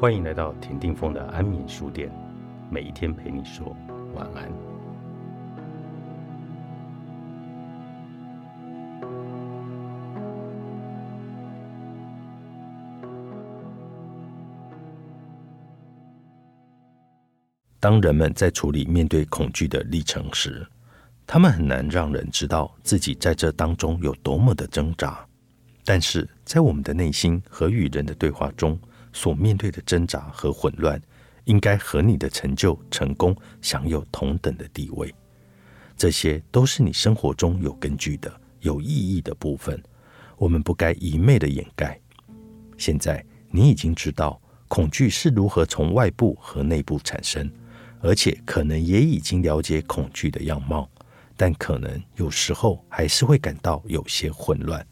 欢迎来到田定峰的安眠书店，每一天陪你说晚安。当人们在处理面对恐惧的历程时，他们很难让人知道自己在这当中有多么的挣扎。但是在我们的内心和与人的对话中，所面对的挣扎和混乱，应该和你的成就、成功享有同等的地位。这些都是你生活中有根据的、有意义的部分，我们不该一昧的掩盖。现在你已经知道恐惧是如何从外部和内部产生，而且可能也已经了解恐惧的样貌，但可能有时候还是会感到有些混乱。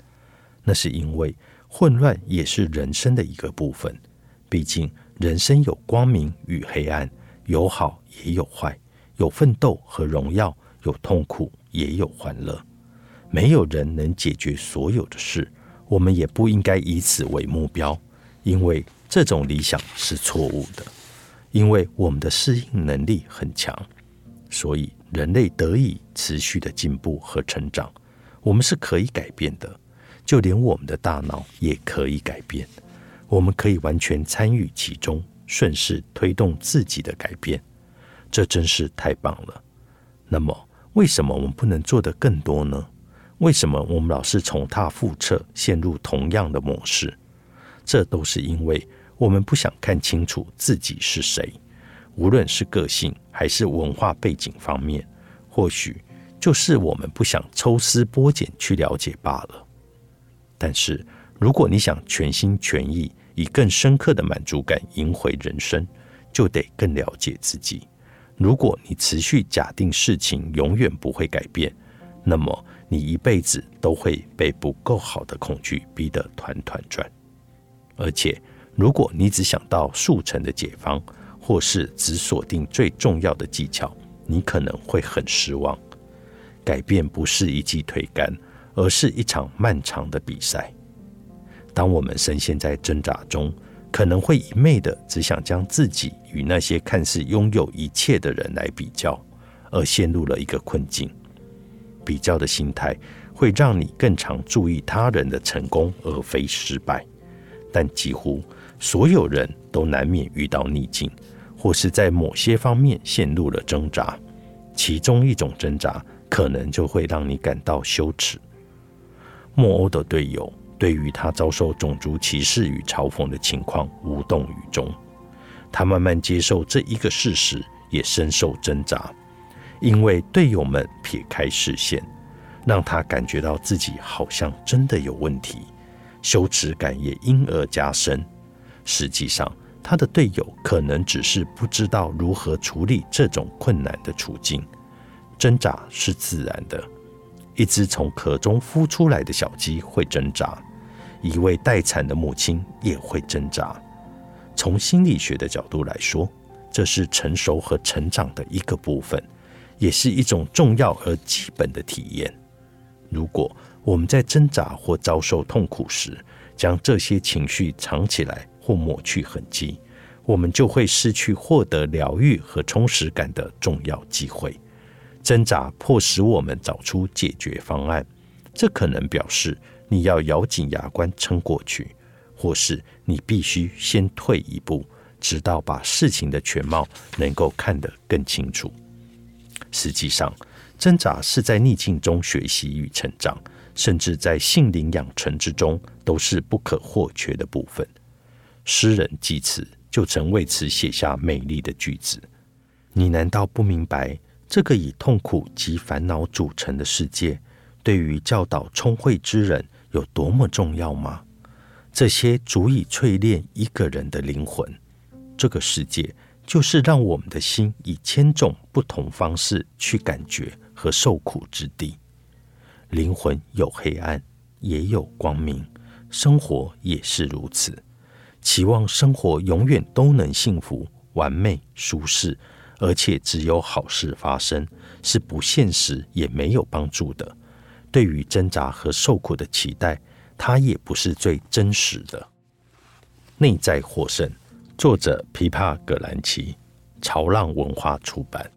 那是因为混乱也是人生的一个部分。毕竟，人生有光明与黑暗，有好也有坏，有奋斗和荣耀，有痛苦也有欢乐。没有人能解决所有的事，我们也不应该以此为目标，因为这种理想是错误的。因为我们的适应能力很强，所以人类得以持续的进步和成长。我们是可以改变的，就连我们的大脑也可以改变。我们可以完全参与其中，顺势推动自己的改变，这真是太棒了。那么，为什么我们不能做得更多呢？为什么我们老是重踏覆辙，陷入同样的模式？这都是因为我们不想看清楚自己是谁，无论是个性还是文化背景方面，或许就是我们不想抽丝剥茧去了解罢了。但是，如果你想全心全意，以更深刻的满足感赢回人生，就得更了解自己。如果你持续假定事情永远不会改变，那么你一辈子都会被不够好的恐惧逼得团团转。而且，如果你只想到速成的解方，或是只锁定最重要的技巧，你可能会很失望。改变不是一记推杆，而是一场漫长的比赛。当我们深陷在挣扎中，可能会一昧的只想将自己与那些看似拥有一切的人来比较，而陷入了一个困境。比较的心态会让你更常注意他人的成功而非失败，但几乎所有人都难免遇到逆境，或是在某些方面陷入了挣扎。其中一种挣扎可能就会让你感到羞耻。莫欧的队友。对于他遭受种族歧视与嘲讽的情况无动于衷，他慢慢接受这一个事实，也深受挣扎，因为队友们撇开视线，让他感觉到自己好像真的有问题，羞耻感也因而加深。实际上，他的队友可能只是不知道如何处理这种困难的处境。挣扎是自然的，一只从壳中孵出来的小鸡会挣扎。一位待产的母亲也会挣扎。从心理学的角度来说，这是成熟和成长的一个部分，也是一种重要而基本的体验。如果我们在挣扎或遭受痛苦时，将这些情绪藏起来或抹去痕迹，我们就会失去获得疗愈和充实感的重要机会。挣扎迫使我们找出解决方案，这可能表示。你要咬紧牙关撑过去，或是你必须先退一步，直到把事情的全貌能够看得更清楚。实际上，挣扎是在逆境中学习与成长，甚至在性灵养成之中，都是不可或缺的部分。诗人济慈就曾为此写下美丽的句子：“你难道不明白，这个以痛苦及烦恼组成的世界，对于教导聪慧之人？”有多么重要吗？这些足以淬炼一个人的灵魂。这个世界就是让我们的心以千种不同方式去感觉和受苦之地。灵魂有黑暗，也有光明，生活也是如此。期望生活永远都能幸福、完美、舒适，而且只有好事发生，是不现实也没有帮助的。对于挣扎和受苦的期待，它也不是最真实的。内在获胜，作者琵琶·葛兰奇，潮浪文化出版。